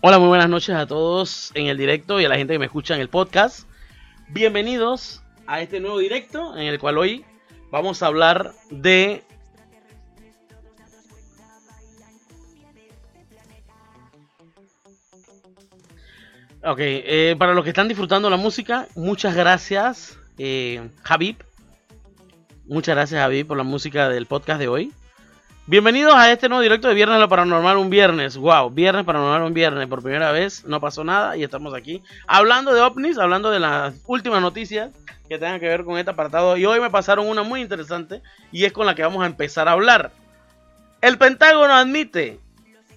Hola, muy buenas noches a todos en el directo y a la gente que me escucha en el podcast. Bienvenidos a este nuevo directo en el cual hoy vamos a hablar de Ok, eh, para los que están disfrutando la música, muchas gracias, eh, Javib. Muchas gracias, Javib, por la música del podcast de hoy. Bienvenidos a este nuevo directo de Viernes lo Paranormal un viernes. Wow, Viernes Paranormal un viernes. Por primera vez no pasó nada y estamos aquí hablando de ovnis, hablando de las últimas noticias que tengan que ver con este apartado. Y hoy me pasaron una muy interesante y es con la que vamos a empezar a hablar. El Pentágono admite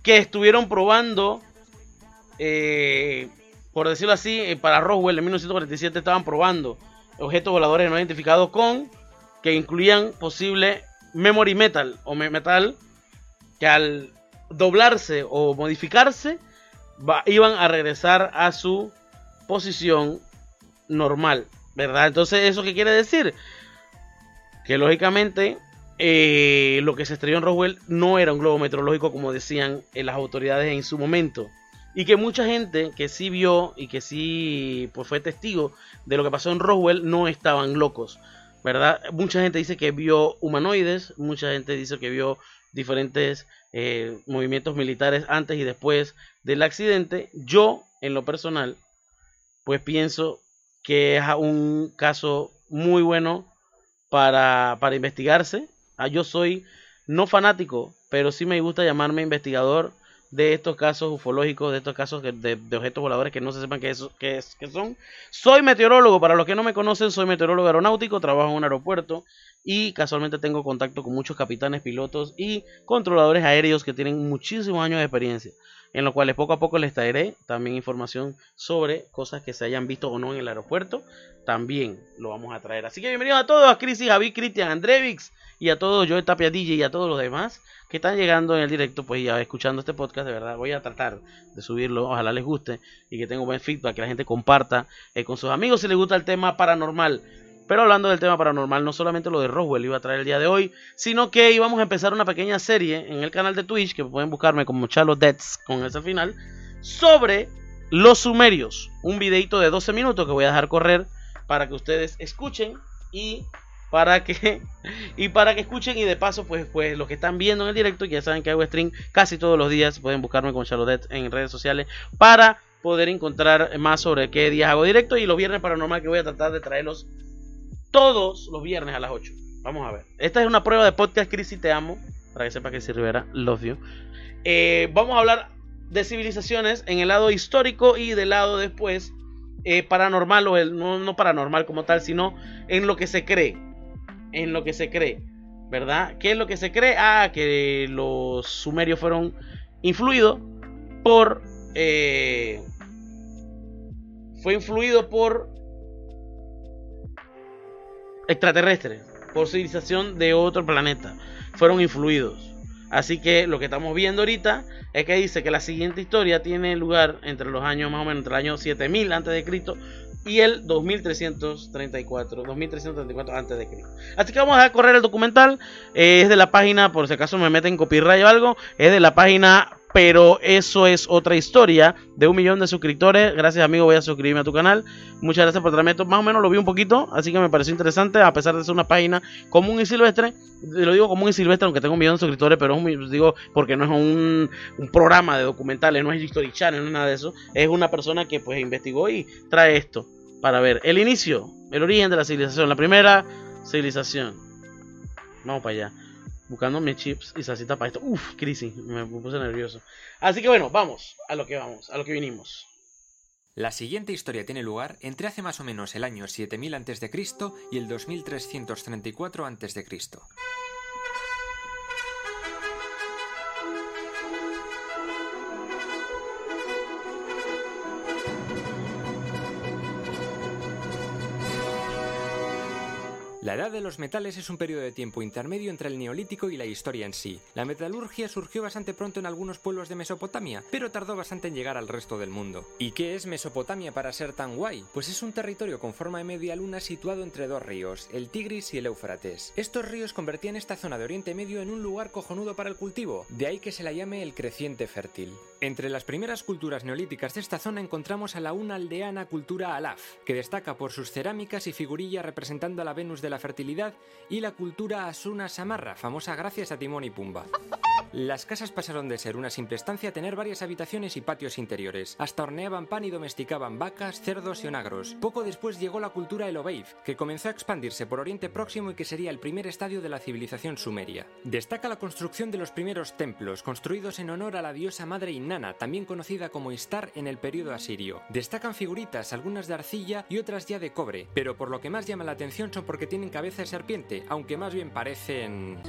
que estuvieron probando eh, por decirlo así, eh, para Roswell en 1947 estaban probando objetos voladores no identificados con que incluían posible memory metal o metal que al doblarse o modificarse iban a regresar a su posición normal, ¿verdad? Entonces, ¿eso qué quiere decir? Que lógicamente eh, lo que se estrelló en Roswell no era un globo meteorológico como decían eh, las autoridades en su momento. Y que mucha gente que sí vio y que sí pues, fue testigo de lo que pasó en Roswell no estaban locos, ¿verdad? Mucha gente dice que vio humanoides, mucha gente dice que vio diferentes eh, movimientos militares antes y después del accidente. Yo, en lo personal, pues pienso que es un caso muy bueno para, para investigarse. Ah, yo soy no fanático, pero sí me gusta llamarme investigador de estos casos ufológicos, de estos casos de, objetos voladores que no se sepan qué, es, qué, es, son. Soy meteorólogo, para los que no me conocen, soy meteorólogo aeronáutico, trabajo en un aeropuerto y casualmente tengo contacto con muchos capitanes, pilotos y controladores aéreos que tienen muchísimos años de experiencia, en los cuales poco a poco les traeré también información sobre cosas que se hayan visto o no en el aeropuerto, también lo vamos a traer. Así que bienvenidos a todos, a Crisis, Javi, Cristian, Andrevix y a todos, yo Tapia DJ y a todos los demás que están llegando en el directo, pues ya escuchando este podcast, de verdad voy a tratar de subirlo, ojalá les guste y que tenga buen feedback, que la gente comparta eh, con sus amigos si les gusta el tema paranormal. Pero hablando del tema paranormal, no solamente lo de Roswell iba a traer el día de hoy, sino que íbamos a empezar una pequeña serie en el canal de Twitch, que pueden buscarme como Chalo Deaths con ese final, sobre los sumerios. Un videito de 12 minutos que voy a dejar correr para que ustedes escuchen y para que y para que escuchen y de paso pues pues los que están viendo en el directo ya saben que hago stream casi todos los días pueden buscarme con Charlotte en redes sociales para poder encontrar más sobre qué días hago directo y los viernes paranormal que voy a tratar de traerlos todos los viernes a las 8 vamos a ver. Esta es una prueba de podcast Crisis te amo para que sepa que si Rivera love you. Eh, vamos a hablar de civilizaciones en el lado histórico y del lado después eh, paranormal o el, no, no paranormal como tal sino en lo que se cree en lo que se cree, ¿verdad? ¿Qué es lo que se cree? Ah, que los sumerios fueron influidos por... Eh, fue influido por extraterrestres, por civilización de otro planeta. Fueron influidos. Así que lo que estamos viendo ahorita es que dice que la siguiente historia tiene lugar entre los años más o menos entre el año 7000 antes de Cristo y el 2334, 2334 antes de Cristo. Así que vamos a correr el documental, eh, es de la página, por si acaso me meten copyright o algo, es de la página pero eso es otra historia de un millón de suscriptores. Gracias, amigo. Voy a suscribirme a tu canal. Muchas gracias por traerme esto. Más o menos lo vi un poquito, así que me pareció interesante. A pesar de ser una página común y silvestre, lo digo común y silvestre, aunque tengo un millón de suscriptores, pero es un, digo porque no es un, programa de documentales, no es History Channel, nada de eso. Es una persona que pues investigó y trae esto para ver el inicio, el origen de la civilización, la primera civilización. Vamos para allá buscando mis chips y salsita para esto. Uf, crisis, me puse nervioso. Así que bueno, vamos a lo que vamos, a lo que vinimos. La siguiente historia tiene lugar entre hace más o menos el año 7000 a.C. y el 2334 a.C. La edad de los metales es un periodo de tiempo intermedio entre el neolítico y la historia en sí. La metalurgia surgió bastante pronto en algunos pueblos de Mesopotamia, pero tardó bastante en llegar al resto del mundo. ¿Y qué es Mesopotamia para ser tan guay? Pues es un territorio con forma de media luna situado entre dos ríos, el Tigris y el Éufrates. Estos ríos convertían esta zona de Oriente Medio en un lugar cojonudo para el cultivo, de ahí que se la llame el creciente fértil. Entre las primeras culturas neolíticas de esta zona encontramos a la una aldeana cultura Alaf, que destaca por sus cerámicas y figurillas representando a la Venus de la fertilidad, y la cultura Asuna Samarra, famosa gracias a Timón y Pumba. Las casas pasaron de ser una simple estancia a tener varias habitaciones y patios interiores. Hasta horneaban pan y domesticaban vacas, cerdos y onagros. Poco después llegó la cultura Elobeif, que comenzó a expandirse por Oriente Próximo y que sería el primer estadio de la civilización sumeria. Destaca la construcción de los primeros templos, construidos en honor a la diosa madre Inanna, también conocida como Istar en el periodo asirio. Destacan figuritas, algunas de arcilla y otras ya de cobre, pero por lo que más llama la atención son porque tienen cabeza de serpiente, aunque más bien parecen...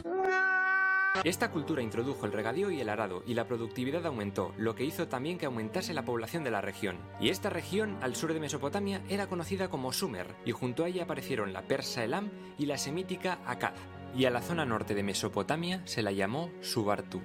Esta cultura introdujo el regadío y el arado, y la productividad aumentó, lo que hizo también que aumentase la población de la región. Y esta región, al sur de Mesopotamia, era conocida como Sumer, y junto a ella aparecieron la persa Elam y la semítica Akkad. Y a la zona norte de Mesopotamia se la llamó Subartu.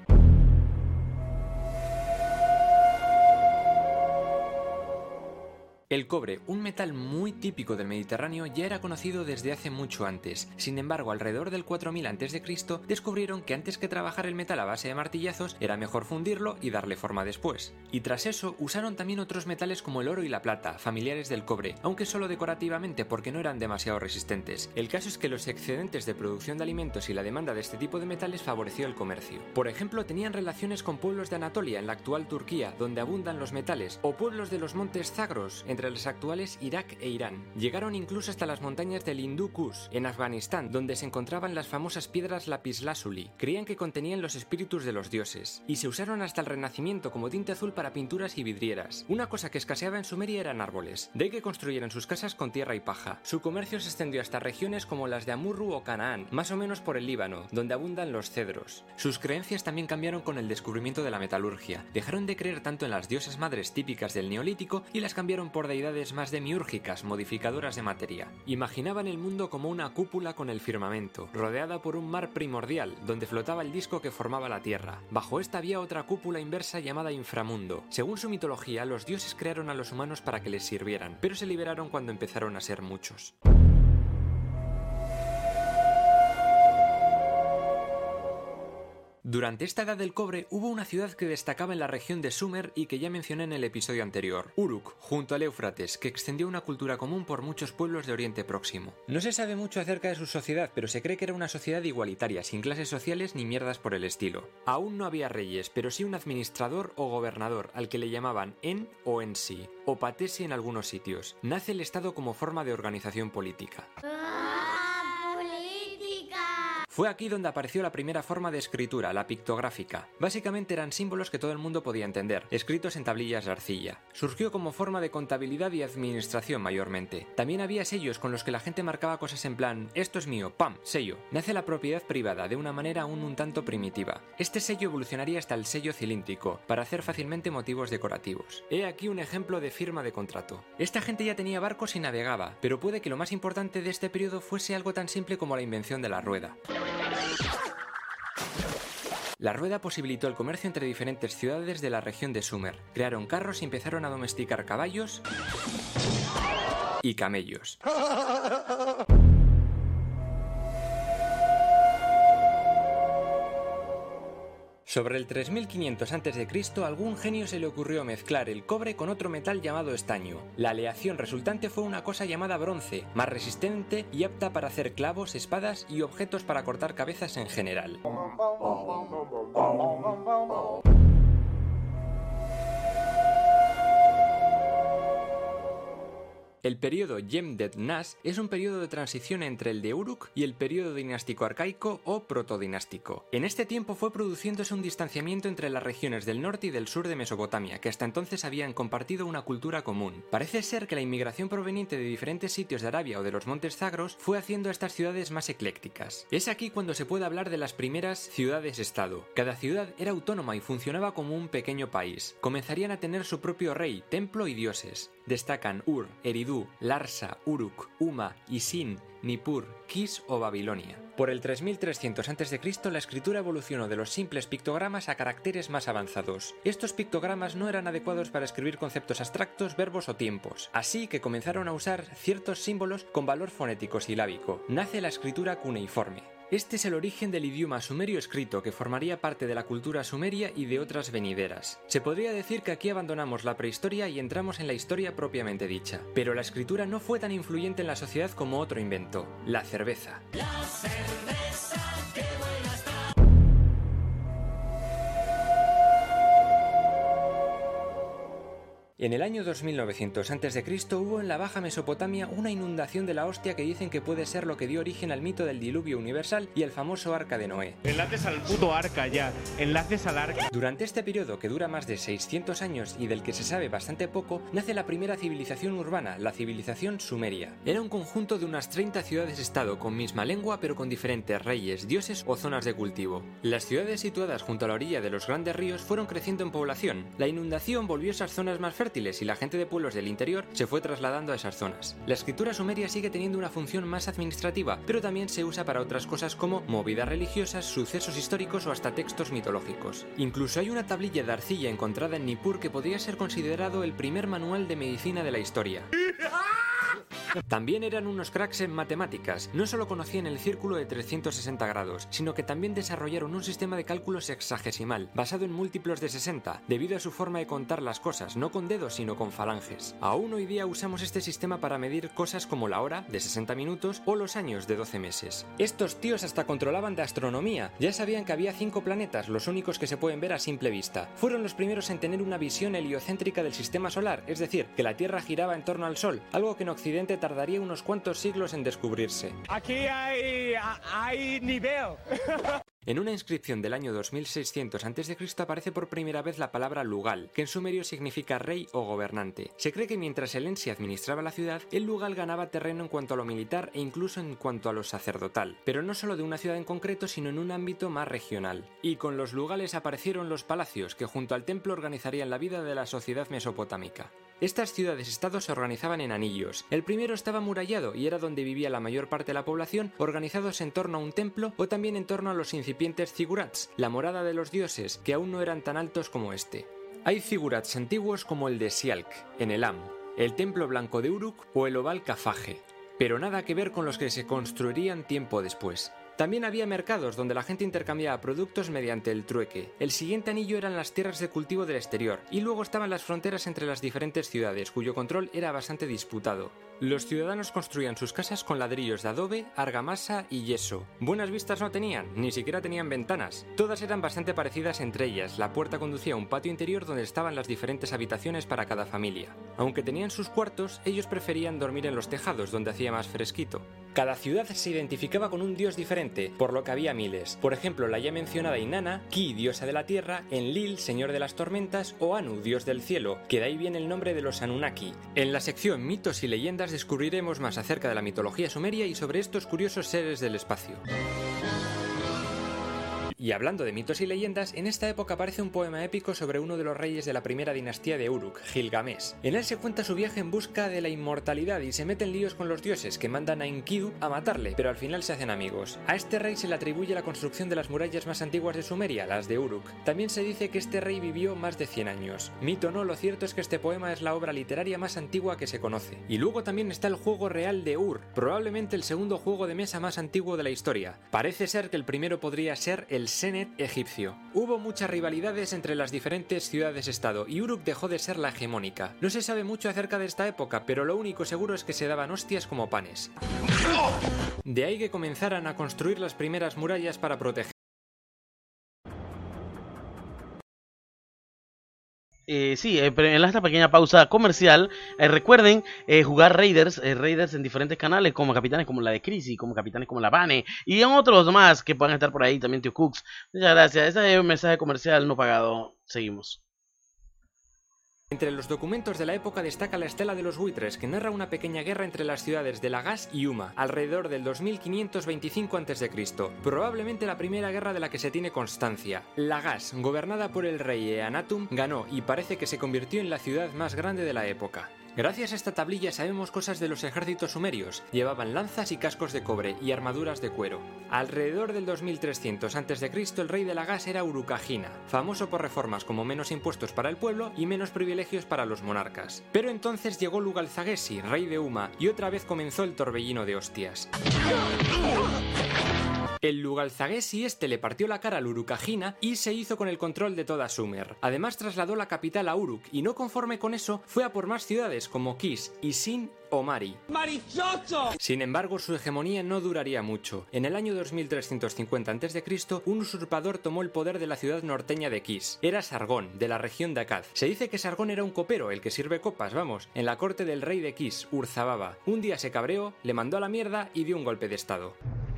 El cobre, un metal muy típico del Mediterráneo, ya era conocido desde hace mucho antes. Sin embargo, alrededor del 4000 a.C. descubrieron que antes que trabajar el metal a base de martillazos, era mejor fundirlo y darle forma después. Y tras eso, usaron también otros metales como el oro y la plata, familiares del cobre, aunque solo decorativamente porque no eran demasiado resistentes. El caso es que los excedentes de producción de alimentos y la demanda de este tipo de metales favoreció el comercio. Por ejemplo, tenían relaciones con pueblos de Anatolia, en la actual Turquía, donde abundan los metales, o pueblos de los montes Zagros, entre los actuales Irak e Irán. Llegaron incluso hasta las montañas del Hindú Kush, en Afganistán, donde se encontraban las famosas piedras lapislázuli. Creían que contenían los espíritus de los dioses, y se usaron hasta el Renacimiento como tinte azul para pinturas y vidrieras. Una cosa que escaseaba en Sumeria eran árboles, de que construyeran sus casas con tierra y paja. Su comercio se extendió hasta regiones como las de Amurru o Canaán, más o menos por el Líbano, donde abundan los cedros. Sus creencias también cambiaron con el descubrimiento de la metalurgia. Dejaron de creer tanto en las diosas madres típicas del neolítico y las cambiaron por deidades más demiúrgicas, modificadoras de materia. Imaginaban el mundo como una cúpula con el firmamento, rodeada por un mar primordial, donde flotaba el disco que formaba la Tierra. Bajo esta había otra cúpula inversa llamada inframundo. Según su mitología, los dioses crearon a los humanos para que les sirvieran, pero se liberaron cuando empezaron a ser muchos. Durante esta edad del cobre hubo una ciudad que destacaba en la región de Sumer y que ya mencioné en el episodio anterior, Uruk, junto al Éufrates, que extendió una cultura común por muchos pueblos de Oriente Próximo. No se sabe mucho acerca de su sociedad, pero se cree que era una sociedad igualitaria, sin clases sociales ni mierdas por el estilo. Aún no había reyes, pero sí un administrador o gobernador, al que le llamaban En o Ensi, o Patesi en algunos sitios. Nace el Estado como forma de organización política. Fue aquí donde apareció la primera forma de escritura, la pictográfica. Básicamente eran símbolos que todo el mundo podía entender, escritos en tablillas de arcilla. Surgió como forma de contabilidad y administración mayormente. También había sellos con los que la gente marcaba cosas en plan, esto es mío, pam, sello. Nace la propiedad privada de una manera aún un tanto primitiva. Este sello evolucionaría hasta el sello cilíndrico, para hacer fácilmente motivos decorativos. He aquí un ejemplo de firma de contrato. Esta gente ya tenía barcos y navegaba, pero puede que lo más importante de este periodo fuese algo tan simple como la invención de la rueda. La rueda posibilitó el comercio entre diferentes ciudades de la región de Sumer. Crearon carros y empezaron a domesticar caballos y camellos. Sobre el 3500 a.C., algún genio se le ocurrió mezclar el cobre con otro metal llamado estaño. La aleación resultante fue una cosa llamada bronce, más resistente y apta para hacer clavos, espadas y objetos para cortar cabezas en general. El periodo Yemdet Nas es un periodo de transición entre el de Uruk y el periodo dinástico arcaico o protodinástico. En este tiempo fue produciéndose un distanciamiento entre las regiones del norte y del sur de Mesopotamia, que hasta entonces habían compartido una cultura común. Parece ser que la inmigración proveniente de diferentes sitios de Arabia o de los montes Zagros fue haciendo a estas ciudades más eclécticas. Es aquí cuando se puede hablar de las primeras ciudades-estado. Cada ciudad era autónoma y funcionaba como un pequeño país. Comenzarían a tener su propio rey, templo y dioses. Destacan Ur, Eridu, Larsa, Uruk, Uma, Isin, Nippur, Kis o Babilonia. Por el 3300 a.C., la escritura evolucionó de los simples pictogramas a caracteres más avanzados. Estos pictogramas no eran adecuados para escribir conceptos abstractos, verbos o tiempos, así que comenzaron a usar ciertos símbolos con valor fonético silábico. Nace la escritura cuneiforme. Este es el origen del idioma sumerio escrito que formaría parte de la cultura sumeria y de otras venideras. Se podría decir que aquí abandonamos la prehistoria y entramos en la historia propiamente dicha. Pero la escritura no fue tan influyente en la sociedad como otro invento, la cerveza. La cerveza En el año 2900 a.C. hubo en la Baja Mesopotamia una inundación de la hostia que dicen que puede ser lo que dio origen al mito del diluvio universal y el famoso arca de Noé. Enlaces al puto arca ya, enlaces al arca. Durante este periodo que dura más de 600 años y del que se sabe bastante poco, nace la primera civilización urbana, la civilización sumeria. Era un conjunto de unas 30 ciudades-estado con misma lengua pero con diferentes reyes, dioses o zonas de cultivo. Las ciudades situadas junto a la orilla de los grandes ríos fueron creciendo en población. La inundación volvió esas zonas más fértiles y la gente de pueblos del interior se fue trasladando a esas zonas. La escritura sumeria sigue teniendo una función más administrativa, pero también se usa para otras cosas como movidas religiosas, sucesos históricos o hasta textos mitológicos. Incluso hay una tablilla de arcilla encontrada en Nippur que podría ser considerado el primer manual de medicina de la historia. También eran unos cracks en matemáticas, no solo conocían el círculo de 360 grados, sino que también desarrollaron un sistema de cálculos sexagesimal, basado en múltiplos de 60, debido a su forma de contar las cosas, no con dedos sino con falanges. Aún hoy día usamos este sistema para medir cosas como la hora, de 60 minutos, o los años, de 12 meses. Estos tíos hasta controlaban de astronomía, ya sabían que había cinco planetas, los únicos que se pueden ver a simple vista. Fueron los primeros en tener una visión heliocéntrica del sistema solar, es decir, que la Tierra giraba en torno al Sol, algo que en Occidente tardaría unos cuantos siglos en descubrirse. Aquí hay, hay nivel. En una inscripción del año 2600 a.C. aparece por primera vez la palabra Lugal, que en sumerio significa rey o gobernante. Se cree que mientras el Ensi administraba la ciudad, el Lugal ganaba terreno en cuanto a lo militar e incluso en cuanto a lo sacerdotal, pero no solo de una ciudad en concreto, sino en un ámbito más regional. Y con los Lugales aparecieron los palacios, que junto al templo organizarían la vida de la sociedad mesopotámica. Estas ciudades-estados se organizaban en anillos. El primero estaba murallado y era donde vivía la mayor parte de la población, organizados en torno a un templo o también en torno a los incipientes zigurats, la morada de los dioses, que aún no eran tan altos como este. Hay zigurats antiguos como el de Sialk, en Elam, el templo blanco de Uruk o el oval Kafage, pero nada que ver con los que se construirían tiempo después. También había mercados donde la gente intercambiaba productos mediante el trueque. El siguiente anillo eran las tierras de cultivo del exterior, y luego estaban las fronteras entre las diferentes ciudades, cuyo control era bastante disputado. Los ciudadanos construían sus casas con ladrillos de adobe, argamasa y yeso. Buenas vistas no tenían, ni siquiera tenían ventanas. Todas eran bastante parecidas entre ellas. La puerta conducía a un patio interior donde estaban las diferentes habitaciones para cada familia. Aunque tenían sus cuartos, ellos preferían dormir en los tejados donde hacía más fresquito. Cada ciudad se identificaba con un dios diferente, por lo que había miles. Por ejemplo, la ya mencionada Inanna, Ki, diosa de la tierra, Enlil, señor de las tormentas, o Anu, dios del cielo, que de ahí viene el nombre de los Anunnaki. En la sección mitos y leyendas descubriremos más acerca de la mitología sumeria y sobre estos curiosos seres del espacio. Y hablando de mitos y leyendas, en esta época aparece un poema épico sobre uno de los reyes de la primera dinastía de Uruk, Gilgamesh. En él se cuenta su viaje en busca de la inmortalidad y se mete en líos con los dioses que mandan a Enkidu a matarle, pero al final se hacen amigos. A este rey se le atribuye la construcción de las murallas más antiguas de Sumeria, las de Uruk. También se dice que este rey vivió más de 100 años. Mito no, lo cierto es que este poema es la obra literaria más antigua que se conoce. Y luego también está el juego real de Ur, probablemente el segundo juego de mesa más antiguo de la historia. Parece ser que el primero podría ser el Senet egipcio. Hubo muchas rivalidades entre las diferentes ciudades-estado y Uruk dejó de ser la hegemónica. No se sabe mucho acerca de esta época, pero lo único seguro es que se daban hostias como panes. De ahí que comenzaran a construir las primeras murallas para proteger Eh, sí, eh, en esta pequeña pausa comercial, eh, recuerden eh, jugar Raiders, Raiders en diferentes canales, como capitanes como la de Crisi, como capitanes como la Bane, y en otros más que puedan estar por ahí, también Tio Cooks. Muchas gracias. Ese es un mensaje comercial no pagado. Seguimos. Entre los documentos de la época destaca la Estela de los Buitres, que narra una pequeña guerra entre las ciudades de Lagas y Uma, alrededor del 2525 a.C., probablemente la primera guerra de la que se tiene constancia. Lagas, gobernada por el rey Eanatum, ganó y parece que se convirtió en la ciudad más grande de la época. Gracias a esta tablilla sabemos cosas de los ejércitos sumerios. Llevaban lanzas y cascos de cobre y armaduras de cuero. Alrededor del 2300 a.C., el rey de la gas era Urukagina, famoso por reformas como menos impuestos para el pueblo y menos privilegios para los monarcas. Pero entonces llegó Lugalzagesi, rey de Uma, y otra vez comenzó el torbellino de hostias. El Lugalzagesi este le partió la cara al Urukagina y se hizo con el control de toda Sumer. Además trasladó la capital a Uruk y no conforme con eso fue a por más ciudades como Kis, Isin o Mari. ¡Marichocho! Sin embargo, su hegemonía no duraría mucho. En el año 2350 a.C., un usurpador tomó el poder de la ciudad norteña de Kis. Era Sargón, de la región de Akkad. Se dice que Sargón era un copero, el que sirve copas, vamos, en la corte del rey de Kis, Urzababa. Un día se cabreó, le mandó a la mierda y dio un golpe de estado.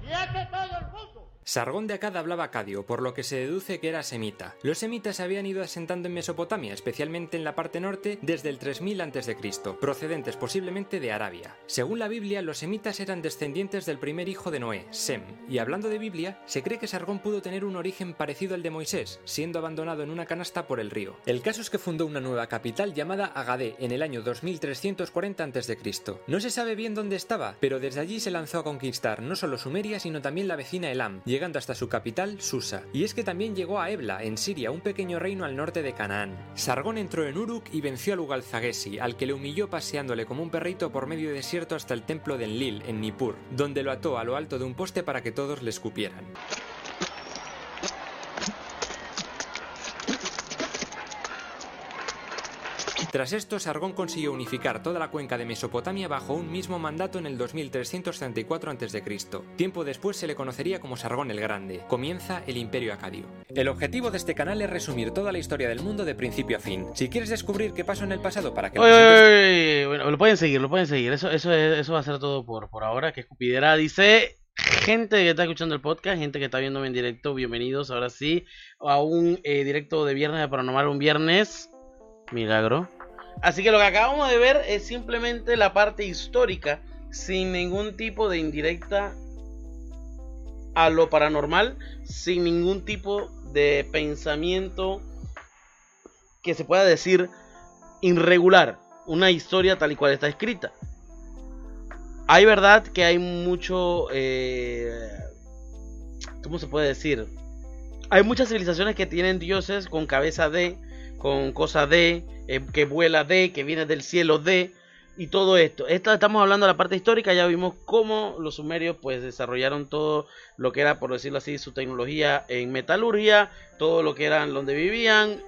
¡Siete todo el! Sargón de Akkad hablaba acadio, por lo que se deduce que era semita. Los semitas se habían ido asentando en Mesopotamia, especialmente en la parte norte, desde el 3000 a.C., procedentes posiblemente de Arabia. Según la Biblia, los semitas eran descendientes del primer hijo de Noé, Sem, y hablando de Biblia, se cree que Sargón pudo tener un origen parecido al de Moisés, siendo abandonado en una canasta por el río. El caso es que fundó una nueva capital llamada Agadé en el año 2340 a.C. No se sabe bien dónde estaba, pero desde allí se lanzó a conquistar no solo Sumeria, sino también la vecina Elam, llegando hasta su capital, Susa. Y es que también llegó a Ebla, en Siria, un pequeño reino al norte de Canaán. Sargón entró en Uruk y venció a Lugalzagesi, al que le humilló paseándole como un perrito por medio desierto hasta el templo de Enlil, en Nippur, donde lo ató a lo alto de un poste para que todos le escupieran. Tras esto, Sargón consiguió unificar toda la cuenca de Mesopotamia bajo un mismo mandato en el 2334 a.C. Tiempo después se le conocería como Sargón el Grande. Comienza el Imperio Acadio. El objetivo de este canal es resumir toda la historia del mundo de principio a fin. Si quieres descubrir qué pasó en el pasado para que... Oye, oye, oye, Bueno, lo pueden seguir, lo pueden seguir. Eso, eso, es- eso va a ser todo por, por ahora. Que escupidera dice... Gente que está escuchando el podcast, gente que está viéndome en directo, bienvenidos ahora sí a un eh, directo de viernes de Paranormal, un viernes milagro. Así que lo que acabamos de ver es simplemente la parte histórica, sin ningún tipo de indirecta a lo paranormal, sin ningún tipo de pensamiento que se pueda decir irregular, una historia tal y cual está escrita. Hay verdad que hay mucho, eh, ¿cómo se puede decir? Hay muchas civilizaciones que tienen dioses con cabeza de, con cosa de, eh, que vuela de, que viene del cielo de, y todo esto. Esta, estamos hablando de la parte histórica, ya vimos cómo los sumerios pues desarrollaron todo lo que era, por decirlo así, su tecnología en metalurgia, todo lo que eran donde vivían,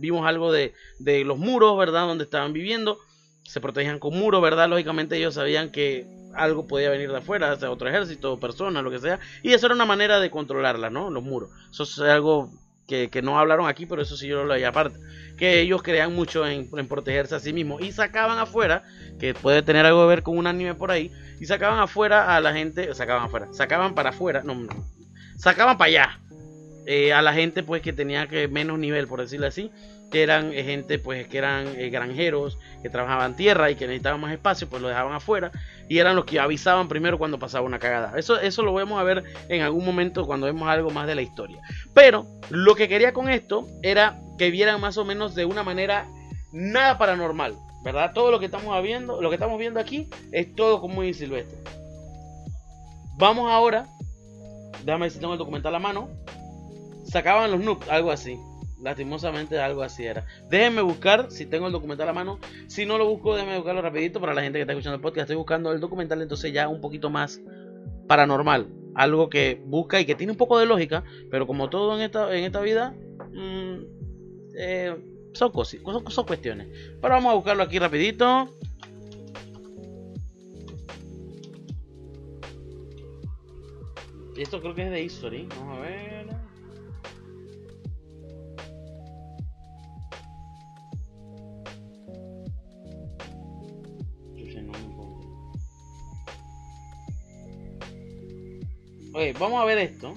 vimos algo de, de los muros, ¿verdad? Donde estaban viviendo, se protegían con muros, ¿verdad? Lógicamente ellos sabían que algo podía venir de afuera, o sea, otro ejército, personas, lo que sea, y eso era una manera de controlarla, ¿no? Los muros. Eso es algo que, que no hablaron aquí, pero eso sí yo lo leí aparte. Que ellos creían mucho en, en protegerse a sí mismos y sacaban afuera, que puede tener algo que ver con un anime por ahí, y sacaban afuera a la gente, sacaban afuera, sacaban para afuera, no, no, sacaban para allá eh, a la gente pues que tenía que menos nivel, por decirlo así, que eran eh, gente pues que eran eh, granjeros, que trabajaban tierra y que necesitaban más espacio, pues lo dejaban afuera y eran los que avisaban primero cuando pasaba una cagada. Eso, eso lo vamos a ver en algún momento cuando vemos algo más de la historia. Pero lo que quería con esto era que vieran más o menos de una manera nada paranormal, ¿verdad? Todo lo que estamos viendo, lo que estamos viendo aquí es todo como muy silvestre. Vamos ahora, déjame ver si tengo el documental a la mano. Sacaban los nukes, algo así. Lastimosamente algo así era. Déjenme buscar si tengo el documental a mano. Si no lo busco, déjenme buscarlo rapidito para la gente que está escuchando el podcast. Estoy buscando el documental entonces ya un poquito más paranormal. Algo que busca y que tiene un poco de lógica. Pero como todo en esta, en esta vida, mm, eh, son, cosi- son, son cuestiones. Pero vamos a buscarlo aquí rapidito. Esto creo que es de History. Vamos a ver. Vamos a ver esto.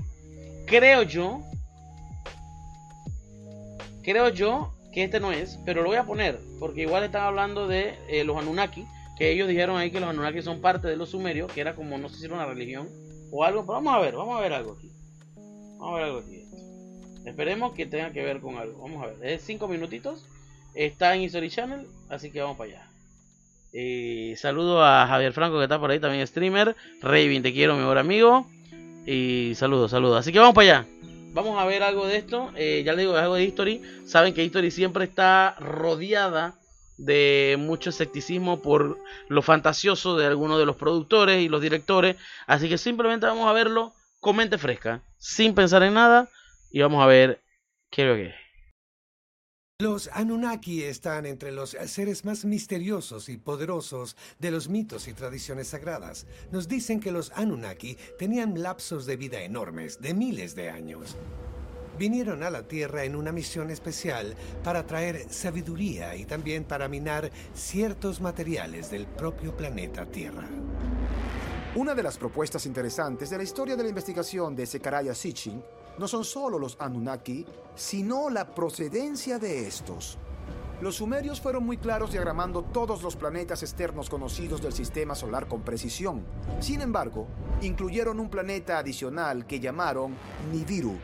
Creo yo. Creo yo que este no es, pero lo voy a poner. Porque igual están hablando de eh, los Anunnaki. Que ellos dijeron ahí que los Anunnaki son parte de los sumerios. Que era como, no sé si era una religión o algo. Pero vamos a ver, vamos a ver algo aquí. Vamos a ver algo aquí. Esperemos que tenga que ver con algo. Vamos a ver. Es 5 minutitos. Está en History Channel. Así que vamos para allá. Eh, saludo a Javier Franco que está por ahí también streamer. Raven, te quiero, mi mejor amigo. Y saludos, saludos. Así que vamos para allá. Vamos a ver algo de esto. Eh, ya le digo, es algo de History. Saben que History siempre está rodeada de mucho escepticismo por lo fantasioso de algunos de los productores y los directores. Así que simplemente vamos a verlo con mente fresca, sin pensar en nada. Y vamos a ver qué es lo que es. Los Anunnaki están entre los seres más misteriosos y poderosos de los mitos y tradiciones sagradas. Nos dicen que los Anunnaki tenían lapsos de vida enormes, de miles de años. Vinieron a la Tierra en una misión especial para traer sabiduría y también para minar ciertos materiales del propio planeta Tierra. Una de las propuestas interesantes de la historia de la investigación de Sekaraya Sitchin no son solo los Anunnaki, sino la procedencia de estos. Los sumerios fueron muy claros diagramando todos los planetas externos conocidos del sistema solar con precisión. Sin embargo, incluyeron un planeta adicional que llamaron Nibiru.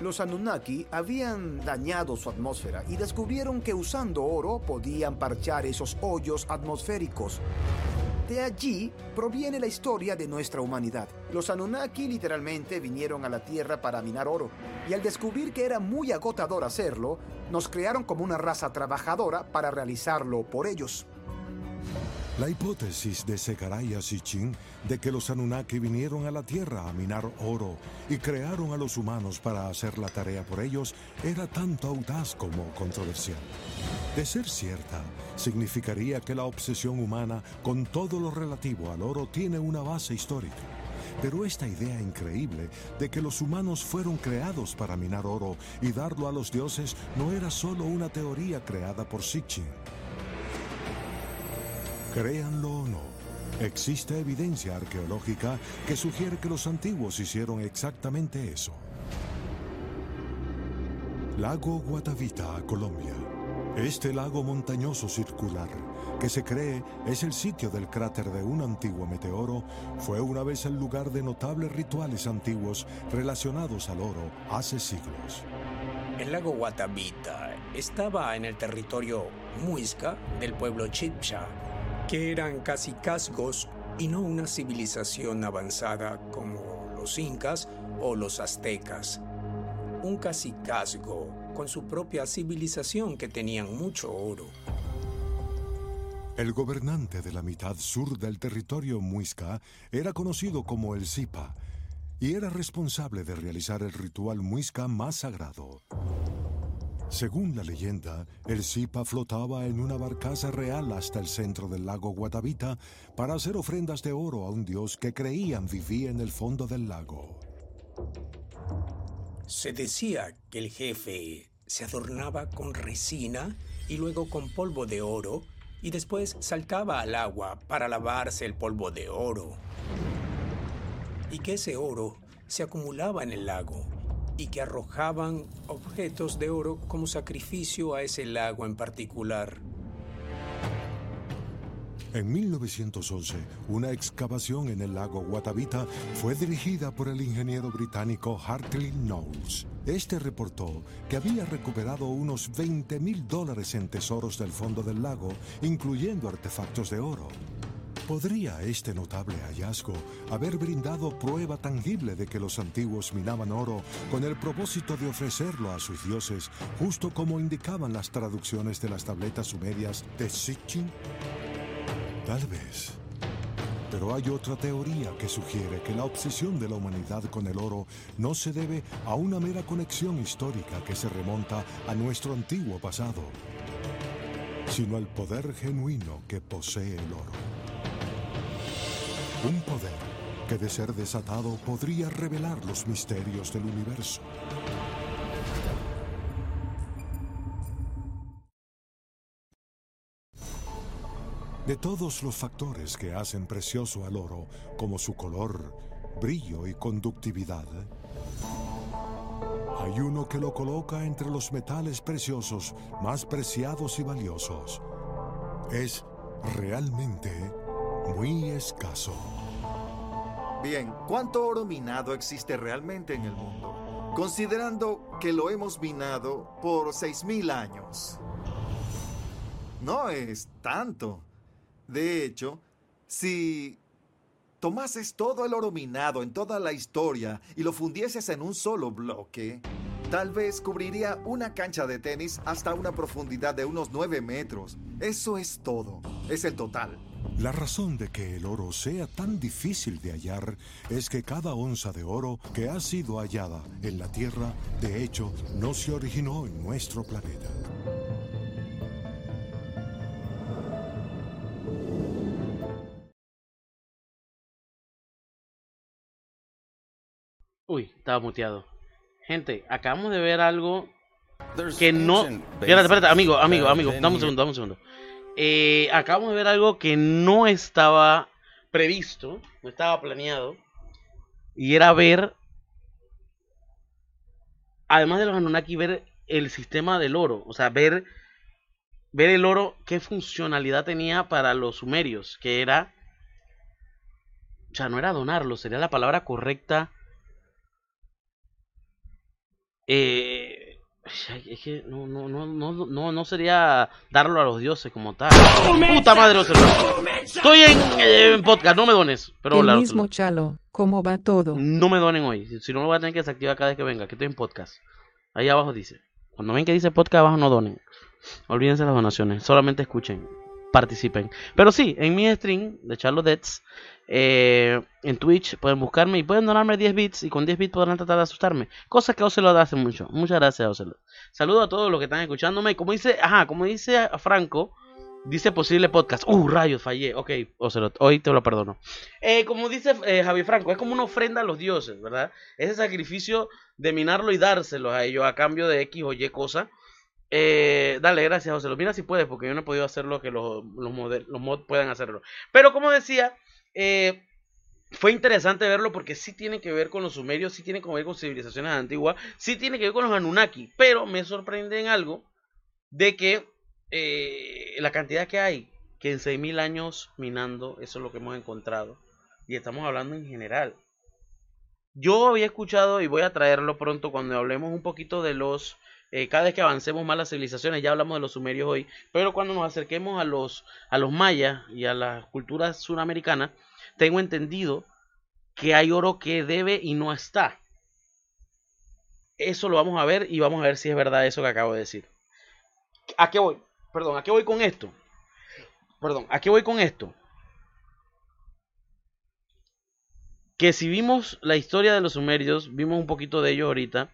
Los Anunnaki habían dañado su atmósfera y descubrieron que usando oro podían parchar esos hoyos atmosféricos. De allí proviene la historia de nuestra humanidad. Los Anunnaki literalmente vinieron a la Tierra para minar oro, y al descubrir que era muy agotador hacerlo, nos crearon como una raza trabajadora para realizarlo por ellos. La hipótesis de Sekaraya Sitchin de que los Anunnaki vinieron a la Tierra a minar oro y crearon a los humanos para hacer la tarea por ellos era tanto audaz como controversial. De ser cierta, significaría que la obsesión humana con todo lo relativo al oro tiene una base histórica. Pero esta idea increíble de que los humanos fueron creados para minar oro y darlo a los dioses no era solo una teoría creada por Sitchin. Créanlo o no, existe evidencia arqueológica que sugiere que los antiguos hicieron exactamente eso. Lago Guatavita, Colombia. Este lago montañoso circular, que se cree es el sitio del cráter de un antiguo meteoro, fue una vez el lugar de notables rituales antiguos relacionados al oro hace siglos. El lago Guatavita estaba en el territorio muisca del pueblo Chipcha, que eran casi cascos y no una civilización avanzada como los incas o los aztecas. Un cacicazgo con su propia civilización que tenían mucho oro. El gobernante de la mitad sur del territorio muisca era conocido como el Zipa y era responsable de realizar el ritual muisca más sagrado. Según la leyenda, el Zipa flotaba en una barcaza real hasta el centro del lago Guatavita para hacer ofrendas de oro a un dios que creían vivía en el fondo del lago. Se decía que el jefe se adornaba con resina y luego con polvo de oro y después saltaba al agua para lavarse el polvo de oro. Y que ese oro se acumulaba en el lago y que arrojaban objetos de oro como sacrificio a ese lago en particular. En 1911, una excavación en el lago Guatavita fue dirigida por el ingeniero británico Hartley Knowles. Este reportó que había recuperado unos 20 mil dólares en tesoros del fondo del lago, incluyendo artefactos de oro. ¿Podría este notable hallazgo haber brindado prueba tangible de que los antiguos minaban oro con el propósito de ofrecerlo a sus dioses, justo como indicaban las traducciones de las tabletas sumerias de Sitchin? Tal vez. Pero hay otra teoría que sugiere que la obsesión de la humanidad con el oro no se debe a una mera conexión histórica que se remonta a nuestro antiguo pasado, sino al poder genuino que posee el oro. Un poder que de ser desatado podría revelar los misterios del universo. De todos los factores que hacen precioso al oro, como su color, brillo y conductividad, hay uno que lo coloca entre los metales preciosos más preciados y valiosos. Es realmente muy escaso. Bien, ¿cuánto oro minado existe realmente en el mundo? Considerando que lo hemos minado por 6.000 años. No es tanto. De hecho, si tomases todo el oro minado en toda la historia y lo fundieses en un solo bloque, tal vez cubriría una cancha de tenis hasta una profundidad de unos 9 metros. Eso es todo. Es el total. La razón de que el oro sea tan difícil de hallar es que cada onza de oro que ha sido hallada en la Tierra, de hecho, no se originó en nuestro planeta. Uy, estaba muteado. Gente, acabamos de ver algo que no. Espérate, espérate, amigo, amigo, amigo, dame un segundo, dame un segundo. Eh, acabamos de ver algo que no estaba previsto, no estaba planeado. Y era ver, además de los Anunnaki, ver el sistema del oro. O sea, ver, ver el oro, qué funcionalidad tenía para los sumerios. Que era. O sea, no era donarlo, sería la palabra correcta. Eh, es que no, no, no, no, no, no sería darlo a los dioses como tal. Puta madre, Ocelot. Estoy en, eh, en podcast, no me dones. Pero El hola, mismo. Chalo, ¿cómo va todo? No me donen hoy. Si- Si no, lo voy a tener que desactivar cada vez que venga. Que estoy en podcast. Ahí abajo dice. Cuando ven que dice podcast, abajo no donen. Olvídense las donaciones. Solamente escuchen. Participen. Pero sí, en mi stream de Charlo Dets. Eh, en Twitch pueden buscarme y pueden donarme 10 bits. Y con 10 bits podrán tratar de asustarme. Cosa que Ocelot hace mucho. Muchas gracias, Ocelot. Saludo a todos los que están escuchándome. Como dice, ajá, como dice Franco. Dice posible podcast. Uh, rayos, fallé. Ok, Ocelot, hoy te lo perdono. Eh, como dice eh, Javier Franco, es como una ofrenda a los dioses, ¿verdad? Ese sacrificio de minarlo y dárselos a ellos a cambio de X o Y cosa. Eh, dale, gracias, Ocelot. Mira si puedes, porque yo no he podido hacerlo que los, los, los mods puedan hacerlo. Pero como decía, eh, fue interesante verlo porque sí tiene que ver con los sumerios, sí tiene que ver con civilizaciones antiguas, sí tiene que ver con los Anunnaki. Pero me sorprende en algo de que eh, la cantidad que hay, que en 6.000 años minando, eso es lo que hemos encontrado. Y estamos hablando en general. Yo había escuchado y voy a traerlo pronto cuando hablemos un poquito de los... eh, cada vez que avancemos más las civilizaciones, ya hablamos de los sumerios hoy, pero cuando nos acerquemos a los, a los mayas y a las culturas suramericanas, tengo entendido que hay oro que debe y no está. Eso lo vamos a ver y vamos a ver si es verdad eso que acabo de decir. ¿A qué voy? Perdón, ¿a qué voy con esto? Perdón, ¿a qué voy con esto? Que si vimos la historia de los sumerios, vimos un poquito de ellos ahorita,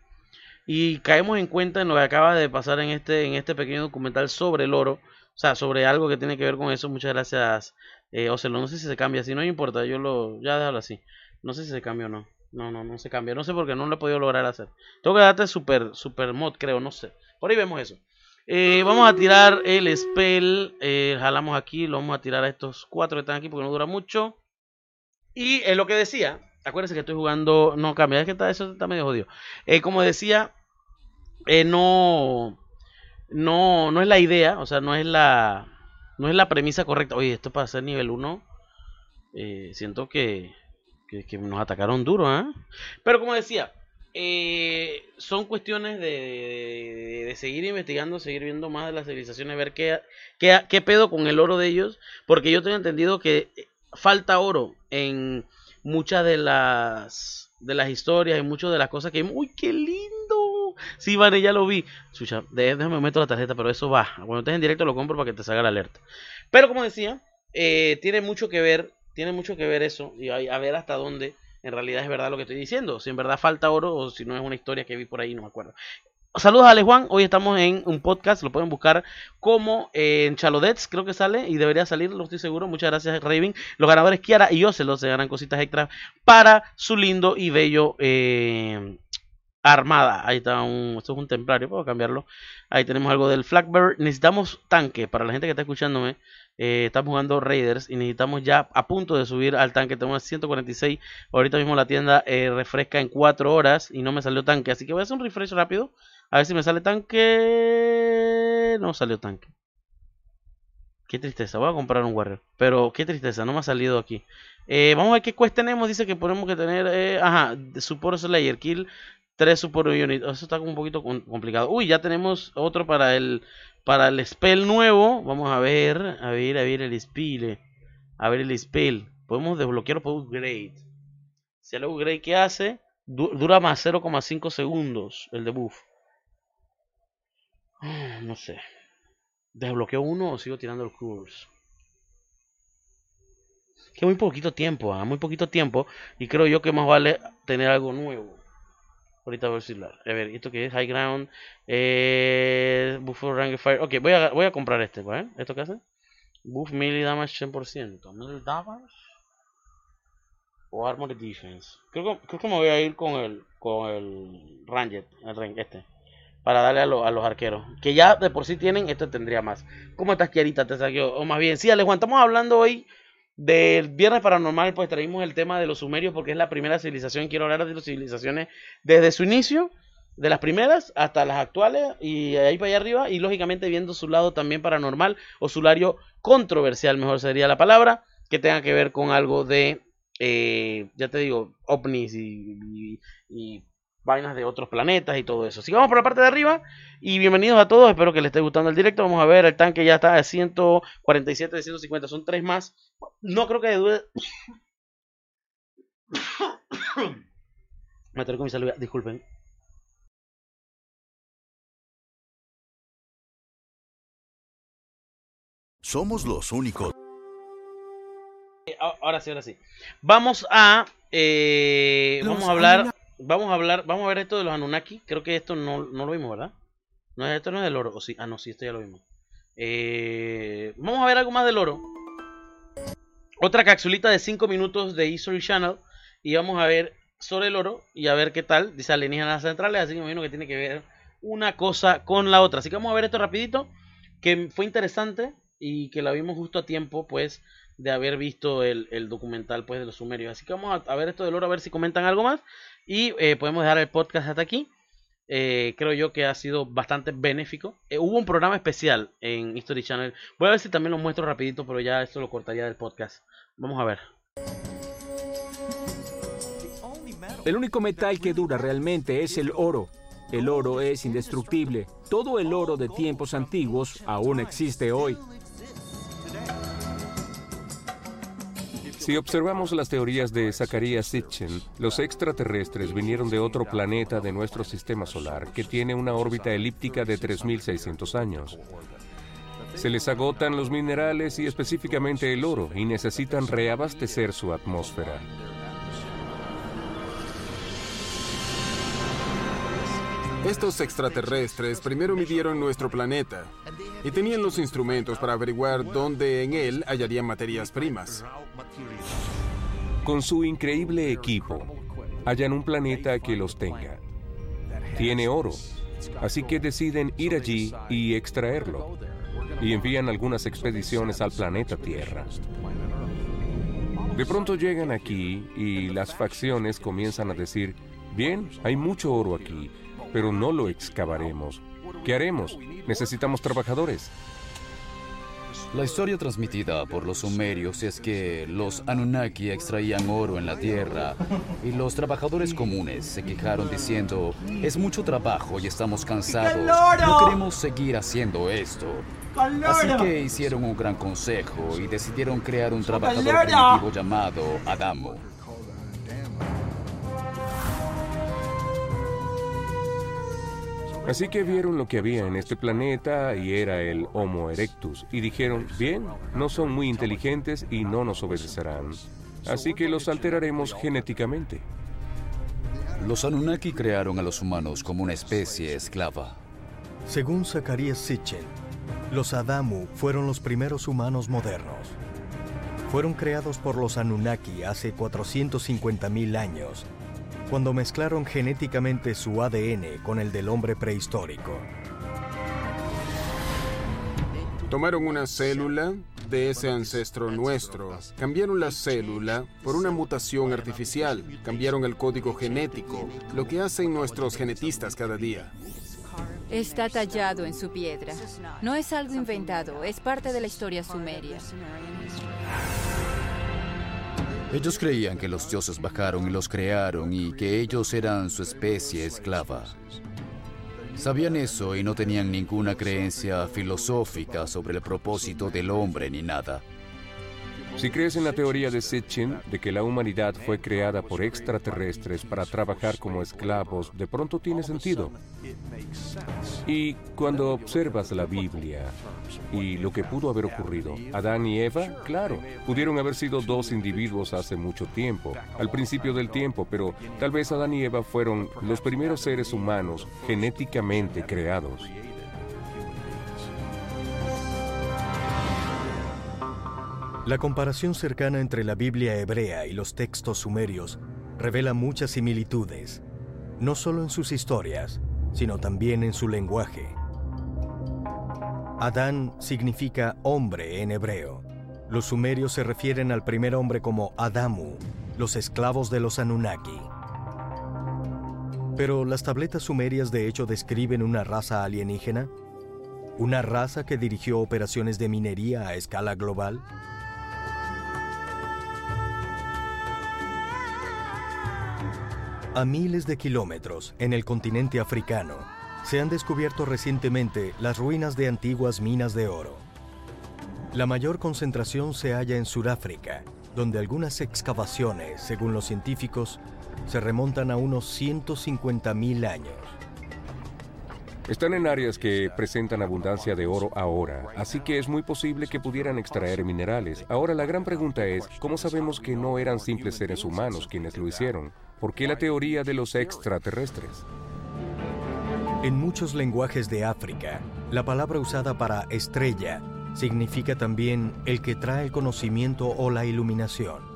y caemos en cuenta en lo que acaba de pasar en este, en este pequeño documental sobre el oro, o sea, sobre algo que tiene que ver con eso. Muchas gracias, eh, Ocelo. No sé si se cambia, si no importa, yo lo, ya déjalo así. No sé si se cambia o no. No, no, no se cambia. No sé por qué no lo he podido lograr hacer. Tengo que darte super, super mod, creo, no sé. Por ahí vemos eso. Eh, vamos a tirar el spell. eh, jalamos aquí, lo vamos a tirar a estos cuatro que están aquí porque no dura mucho. Y es lo que decía. Acuérdense que estoy jugando. No cambia, es que está, eso está medio jodido. Eh, como decía, eh, no, no, no es la idea, o sea, no es la, no es la premisa correcta. Oye, esto para ser nivel 1, eh, siento que, que, nos atacaron duro, ¿ah? Pero como decía, eh, son cuestiones de, de- de seguir investigando, seguir viendo más de las civilizaciones, ver qué, qué, qué pedo con el oro de ellos, porque yo tengo entendido que falta oro en muchas de las de las historias y muchas de las cosas que uy qué lindo sí vale ya lo vi. Chucha, déjame meto la tarjeta pero eso va. Cuando estés en directo lo compro para que te salga la alerta. Pero como decía eh, tiene mucho que ver tiene mucho que ver eso y a ver hasta dónde en realidad es verdad lo que estoy diciendo. Si en verdad falta oro o si no es una historia que vi por ahí no me acuerdo Saludos a Ale Juan, hoy estamos en un podcast, lo pueden buscar como eh, en Chalodets, creo que sale y debería salir, lo estoy seguro. Muchas gracias Raven. Los ganadores Kiara y Ocelot se ganan cositas extras para su lindo y bello eh, armada. Ahí está un, esto es un templario, puedo cambiarlo. Ahí tenemos algo del Flagbird. Necesitamos tanque para la gente que está escuchándome. Eh, estamos jugando Raiders y necesitamos ya a punto de subir al tanque. Tenemos 146. Ahorita mismo la tienda eh, refresca en 4 horas y no me salió tanque. Así que voy a hacer un refresh rápido. A ver si me sale tanque. No salió tanque. Qué tristeza. Voy a comprar un Warrior. Pero qué tristeza. No me ha salido aquí. Eh, vamos a ver qué quest tenemos. Dice que tenemos que tener. ajá. Support Slayer. Kill 3 Support Unit. Eso está un poquito com- complicado. Uy, ya tenemos otro para el. Para el spell nuevo, vamos a ver, a ver, a ver el spell. A ver el spell. Podemos desbloquearlo por upgrade. Si el upgrade que hace, du- dura más 0,5 segundos el debuff. Ah, No sé. ¿Desbloqueo uno o sigo tirando el curse? Que muy poquito tiempo, ah, muy poquito tiempo. Y creo yo que más vale tener algo nuevo. Ahorita voy a decirlo. A ver, ¿esto qué es? High ground. Eh, buff range fire. Ok, voy a, voy a comprar este, ¿vale? ¿Esto qué hace? Buff melee damage 100%. Melee damage. O armor defense. Creo que, creo que me voy a ir con el, con el ranger, el este. Para darle a, lo- a los arqueros. Que ya de por sí tienen, esto tendría más. ¿Cómo estás, Kiarita? Te saqueo. O más bien, sí, Alex Juan, estamos hablando hoy del Viernes Paranormal, pues traímos el tema de los sumerios porque es la primera civilización. Quiero hablar de las civilizaciones desde su inicio, de las primeras hasta las actuales y ahí para allá arriba. Y lógicamente viendo su lado también paranormal o su lado controversial, mejor sería la palabra, que tenga que ver con algo de, eh, ya te digo, ovnis y vainas de otros planetas y todo eso. Así que vamos por la parte de arriba y bienvenidos a todos. Espero que les esté gustando el directo. Vamos a ver, el tanque ya está de 147 de 150, son tres más. No creo que dure. Me atoré con mi salud, disculpen. Somos los únicos. Eh, Ahora sí, ahora sí. Vamos a eh, vamos a hablar. Vamos a hablar, vamos a ver esto de los Anunnaki. Creo que esto no, no lo vimos, ¿verdad? No, esto no es del oro, o sí. Ah, no, sí, esto ya lo vimos. Eh, vamos a ver algo más del oro. Otra capsulita de 5 minutos de History Channel y vamos a ver sobre el oro y a ver qué tal. Dice alienígenas centrales, así que me imagino que tiene que ver una cosa con la otra. Así que vamos a ver esto rapidito, que fue interesante y que la vimos justo a tiempo, pues, de haber visto el, el documental, pues, de los sumerios. Así que vamos a ver esto del oro, a ver si comentan algo más y eh, podemos dejar el podcast hasta aquí. Eh, creo yo que ha sido bastante benéfico. Eh, hubo un programa especial en History Channel. Voy a ver si también lo muestro rapidito, pero ya esto lo cortaría del podcast. Vamos a ver. El único metal que dura realmente es el oro. El oro es indestructible. Todo el oro de tiempos antiguos aún existe hoy. Si observamos las teorías de Zacarías Sitchin, los extraterrestres vinieron de otro planeta de nuestro sistema solar que tiene una órbita elíptica de 3.600 años. Se les agotan los minerales y específicamente el oro y necesitan reabastecer su atmósfera. Estos extraterrestres primero midieron nuestro planeta y tenían los instrumentos para averiguar dónde en él hallarían materias primas. Con su increíble equipo, hallan un planeta que los tenga. Tiene oro, así que deciden ir allí y extraerlo. Y envían algunas expediciones al planeta Tierra. De pronto llegan aquí y las facciones comienzan a decir, bien, hay mucho oro aquí, pero no lo excavaremos. ¿Qué haremos? Necesitamos trabajadores. La historia transmitida por los sumerios es que los Anunnaki extraían oro en la tierra y los trabajadores comunes se quejaron diciendo, es mucho trabajo y estamos cansados, no queremos seguir haciendo esto. Así que hicieron un gran consejo y decidieron crear un trabajador primitivo llamado Adamo. Así que vieron lo que había en este planeta y era el Homo erectus y dijeron, bien, no son muy inteligentes y no nos obedecerán. Así que los alteraremos genéticamente. Los Anunnaki crearon a los humanos como una especie esclava. Según Zacarías Sitchin, los Adamu fueron los primeros humanos modernos. Fueron creados por los Anunnaki hace 450.000 años, cuando mezclaron genéticamente su ADN con el del hombre prehistórico. Tomaron una célula de ese ancestro nuestro, cambiaron la célula por una mutación artificial, cambiaron el código genético, lo que hacen nuestros genetistas cada día. Está tallado en su piedra. No es algo inventado, es parte de la historia sumeria. Ellos creían que los dioses bajaron y los crearon y que ellos eran su especie esclava. Sabían eso y no tenían ninguna creencia filosófica sobre el propósito del hombre ni nada. Si crees en la teoría de Sitchin de que la humanidad fue creada por extraterrestres para trabajar como esclavos, de pronto tiene sentido. Y cuando observas la Biblia y lo que pudo haber ocurrido, Adán y Eva, claro, pudieron haber sido dos individuos hace mucho tiempo, al principio del tiempo, pero tal vez Adán y Eva fueron los primeros seres humanos genéticamente creados. La comparación cercana entre la Biblia hebrea y los textos sumerios revela muchas similitudes, no solo en sus historias, sino también en su lenguaje. Adán significa hombre en hebreo. Los sumerios se refieren al primer hombre como Adamu, los esclavos de los Anunnaki. Pero las tabletas sumerias de hecho describen una raza alienígena, una raza que dirigió operaciones de minería a escala global. A miles de kilómetros, en el continente africano, se han descubierto recientemente las ruinas de antiguas minas de oro. La mayor concentración se halla en Sudáfrica, donde algunas excavaciones, según los científicos, se remontan a unos 150.000 años. Están en áreas que presentan abundancia de oro ahora, así que es muy posible que pudieran extraer minerales. Ahora la gran pregunta es, ¿cómo sabemos que no eran simples seres humanos quienes lo hicieron? ¿Por qué la teoría de los extraterrestres? En muchos lenguajes de África, la palabra usada para estrella significa también el que trae el conocimiento o la iluminación.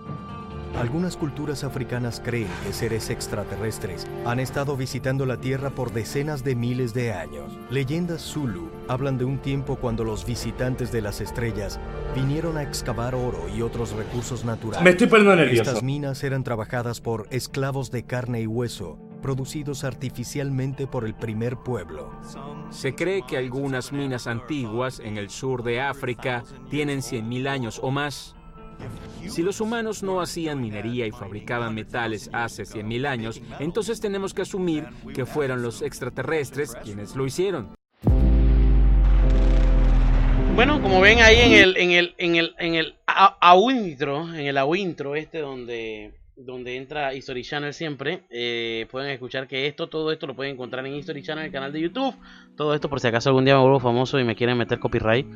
Algunas culturas africanas creen que seres extraterrestres han estado visitando la Tierra por decenas de miles de años. Leyendas Zulu hablan de un tiempo cuando los visitantes de las estrellas vinieron a excavar oro y otros recursos naturales. Me estoy poniendo nervioso. Estas minas eran trabajadas por esclavos de carne y hueso, producidos artificialmente por el primer pueblo. Se cree que algunas minas antiguas en el sur de África tienen 100.000 años o más. Si los humanos no hacían minería y fabricaban metales hace 100.000 años, entonces tenemos que asumir que fueron los extraterrestres quienes lo hicieron. Bueno, como ven ahí en el en el en el en el auintro, en el auintro este donde donde entra History Channel siempre, eh, pueden escuchar que esto, todo esto lo pueden encontrar en History Channel, el canal de YouTube. Todo esto por si acaso algún día me vuelvo famoso y me quieren meter copyright,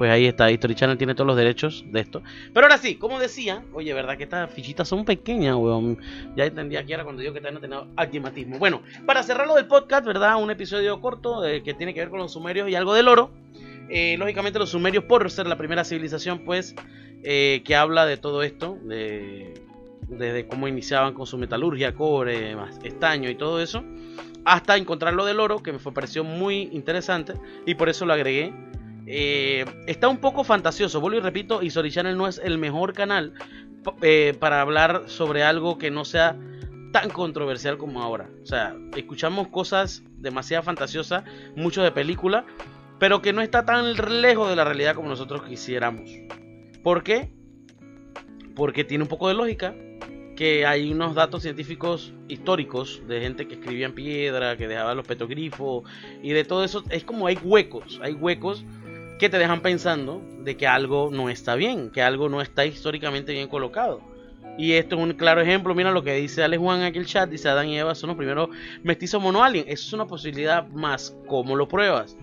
pues ahí está, History Channel tiene todos los derechos de esto. Pero ahora sí, como decía, oye, ¿verdad que estas fichitas son pequeñas, weón? Ya entendí aquí ahora cuando digo que no tenía agmatismo. Bueno, para cerrarlo del podcast, ¿verdad? Un episodio corto eh, que tiene que ver con los sumerios y algo del oro. Eh, lógicamente los sumerios, por ser la primera civilización, pues, eh, que habla de todo esto, de, desde cómo iniciaban con su metalurgia, cobre, más estaño y todo eso, hasta encontrar lo del oro, que me pareció muy interesante y por eso lo agregué. Eh, está un poco fantasioso, vuelvo y repito, History Channel no es el mejor canal eh, para hablar sobre algo que no sea tan controversial como ahora. O sea, escuchamos cosas demasiado fantasiosas, mucho de película, pero que no está tan lejos de la realidad como nosotros quisiéramos. ¿Por qué? Porque tiene un poco de lógica, que hay unos datos científicos históricos de gente que escribía en piedra, que dejaba los petroglifos y de todo eso. Es como hay huecos, hay huecos que te dejan pensando de que algo no está bien, que algo no está históricamente bien colocado. Y esto es un claro ejemplo. Mira lo que dice Ale Juan en el chat. Dice Adán y Eva son los primeros mestizos monoalien. Eso es una posibilidad más. ¿Cómo lo pruebas?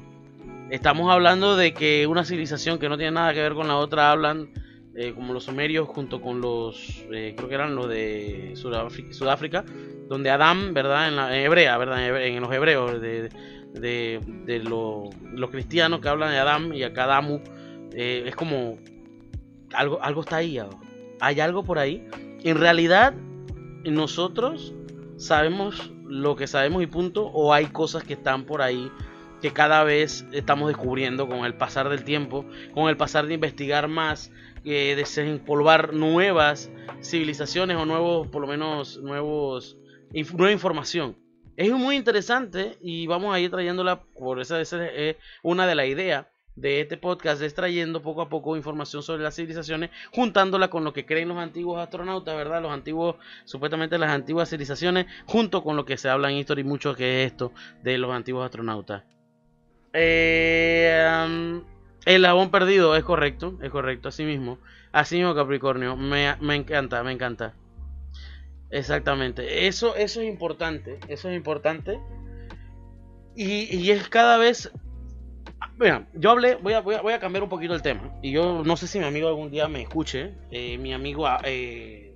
Estamos hablando de que una civilización que no tiene nada que ver con la otra hablan eh, como los sumerios junto con los, eh, creo que eran los de Sudáfrica, donde Adán, ¿verdad? En la hebrea, ¿verdad? En, los hebreos, de, de lo- los cristianos que hablan de Adán y acá Adamu, eh, es como algo, algo está ahí, ah, hay algo por ahí. En realidad, nosotros sabemos lo que sabemos y punto, o hay cosas que están por ahí que cada vez estamos descubriendo con el pasar del tiempo, con el pasar de investigar más, eh, desempolvar nuevas civilizaciones o nuevos, por lo menos nuevos, nueva información. Es muy interesante y vamos a ir trayéndola, por esa es una de las ideas de este podcast extrayendo poco a poco información sobre las civilizaciones, juntándola con lo que creen los antiguos astronautas, ¿verdad? Los antiguos, supuestamente las antiguas civilizaciones, junto con lo que se habla en History mucho que es esto de los antiguos astronautas. Eh, um, el labón perdido, es correcto, es correcto, así mismo. Así mismo, Capricornio, me, me encanta, me encanta. Exactamente, eso, eso es importante, eso es importante. Y, es cada vez Mira, yo hablé, voy a, voy, a, cambiar un poquito el tema. Y yo no sé si mi amigo algún día me escuche. Eh, mi amigo. Ah, Eh,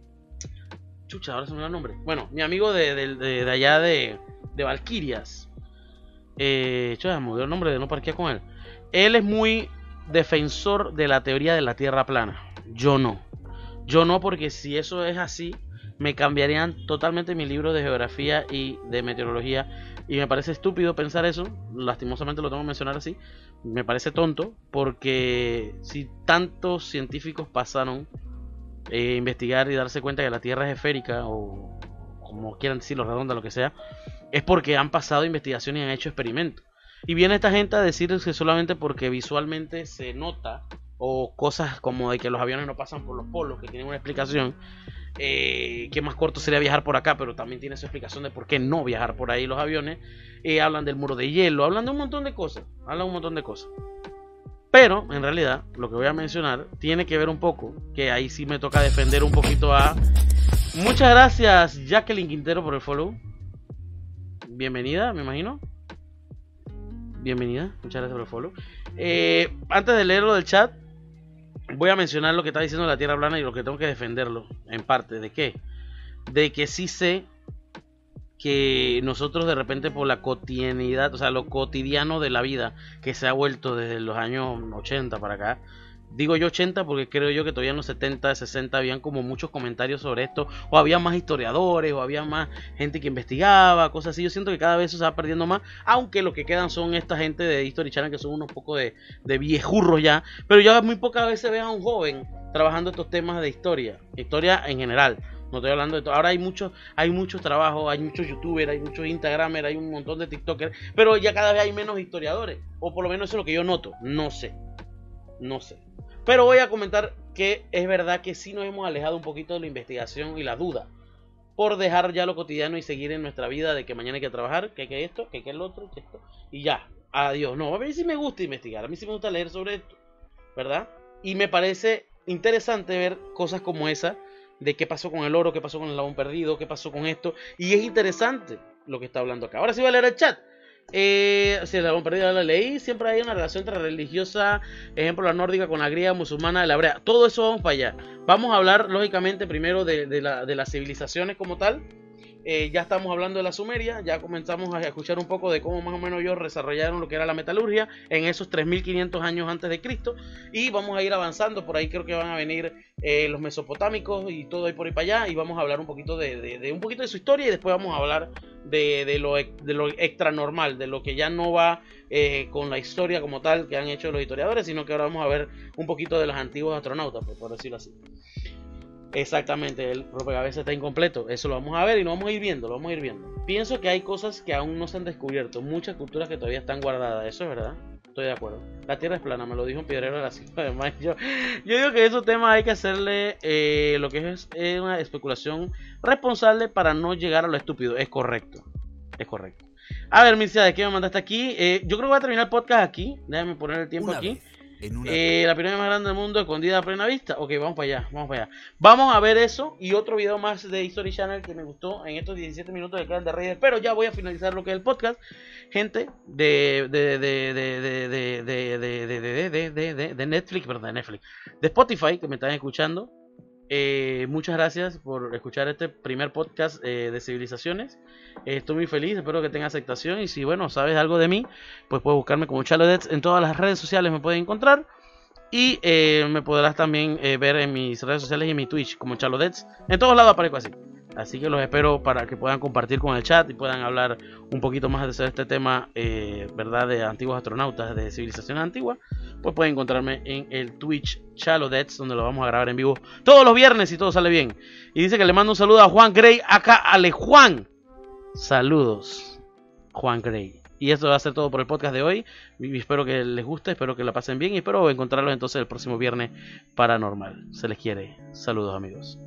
chucha, ahora se me da el nombre. Bueno, mi amigo de, de, de, allá de, de Valkyrias. Eh, chucha, me dio el nombre de no parquear con él. Él es muy defensor de la teoría de la Tierra plana. Yo no. Yo no, porque si eso es así, me cambiarían totalmente mi libro de geografía y de meteorología y me parece estúpido pensar eso, lastimosamente lo tengo que mencionar así, me parece tonto, porque si tantos científicos pasaron a eh, investigar y darse cuenta que la Tierra es esférica, o como quieran decirlo, redonda, lo que sea, es porque han pasado investigaciones y han hecho experimentos. Y viene esta gente a decir que solamente porque visualmente se nota, o cosas como de que los aviones no pasan por los polos, que tienen una explicación, eh, que más corto sería viajar por acá, pero también tiene su explicación de por qué no viajar por ahí los aviones. Eh, hablan del muro de hielo, hablan de un montón de cosas, hablan un montón de cosas. Pero en realidad, lo que voy a mencionar tiene que ver un poco, que ahí sí me toca defender un poquito a. Muchas gracias, Jacqueline Quintero, por el follow. Bienvenida, me imagino. Bienvenida, muchas gracias por el follow. Eh, antes de leerlo del chat, voy a mencionar lo que está diciendo la Tierra plana y lo que tengo que defenderlo, en parte. ¿De qué? De que sí sé que nosotros de repente por la cotidianidad, o sea, lo cotidiano de la vida que se ha vuelto desde los años 80 para acá, digo yo 80 porque creo yo que todavía en los 70, 60 habían como muchos comentarios sobre esto, o había más historiadores, o había más gente que investigaba, cosas así. Yo siento que cada vez se va perdiendo más, aunque lo que quedan son esta gente de History Channel que son unos poco de, de viejurros ya, pero ya muy pocas veces ves a un joven trabajando estos temas de historia, historia en general. No estoy hablando de todo. Ahora hay muchos, hay muchos trabajos, hay muchos youtubers, hay muchos instagramers, hay un montón de tiktokers, pero ya cada vez hay menos historiadores. O por lo menos eso es lo que yo noto. No sé. No sé. Pero voy a comentar que es verdad que sí nos hemos alejado un poquito de la investigación y la duda. Por dejar ya lo cotidiano y seguir en nuestra vida de que mañana hay que trabajar, que hay que esto, que hay que el otro, que esto. Y ya. Adiós. No, a mí sí me gusta investigar. A mí sí me gusta leer sobre esto. ¿Verdad? Y me parece interesante ver cosas como esa de qué pasó con el oro, qué pasó con el labón perdido, qué pasó con esto. Y es interesante lo que está hablando acá. Ahora sí voy a leer el chat. Eh, si el labón perdido la leí, siempre hay una relación entre religiosa, ejemplo la nórdica con la griega, musulmana, la hebrea. Todo eso vamos para allá. Vamos a hablar, lógicamente, primero de, de, la, de las civilizaciones como tal. Eh, ya estamos hablando de la Sumeria, ya comenzamos a escuchar un poco de cómo más o menos ellos desarrollaron lo que era la metalurgia en esos 3500 años antes de Cristo y vamos a ir avanzando, por ahí creo que van a venir eh, los mesopotámicos y todo ahí por ahí para allá y vamos a hablar un poquito de, un poquito de su historia y después vamos a hablar de, lo, de extra normal, de lo que ya no va eh, con la historia como tal que han hecho los historiadores, sino que ahora vamos a ver un poquito de los antiguos astronautas, por decirlo así. Exactamente, el rompecabezas está incompleto. Eso lo vamos a ver y lo vamos a ir viendo, lo vamos a ir viendo. Pienso que hay cosas que aún no se han descubierto, muchas culturas que todavía están guardadas, eso es verdad. Estoy de acuerdo. La Tierra es plana, me lo dijo un piedrero de la ciudad. Además, yo, yo digo que esos temas hay que hacerle eh, lo que es eh, una especulación responsable para no llegar a lo estúpido. Es correcto, es correcto. A ver, Mircea, ¿de qué me mandaste aquí? Eh, yo creo que voy a terminar el podcast aquí. Déjame poner el tiempo una aquí. Vez. Eh, la pirámide más grande del mundo escondida a plena vista. Ok, vamos para allá, vamos para allá. Vamos a ver eso y otro video más de History Channel que me gustó en estos 17 minutos de canal de Reyes. Pero ya voy a finalizar lo que es el podcast. Gente de de de de de de de de de de de Netflix, perdón, de Netflix, de Spotify que me están escuchando. Eh, muchas gracias por escuchar este primer podcast eh, de civilizaciones. Eh, estoy muy feliz, espero que tenga aceptación. Y si bueno, sabes algo de mí, pues puedes buscarme como Chalodets en todas las redes sociales, me puedes encontrar. Y me podrás también ver en mis redes sociales y en mi Twitch como Chalodets. En todos lados aparezco así. Así que los espero para que puedan compartir con el chat y puedan hablar un poquito más de este tema, ¿verdad? De antiguos astronautas, de civilización antigua pues pueden encontrarme en el Twitch Chalodets, donde lo vamos a grabar en vivo todos los viernes si todo sale bien. Y dice que le mando un saludo a Juan Grey, acá Ale Juan. Saludos, Juan Grey. Y esto va a ser todo por el podcast de hoy. Y espero que les guste, espero que la pasen bien y espero encontrarlos entonces el próximo viernes paranormal. Se les quiere. Saludos amigos.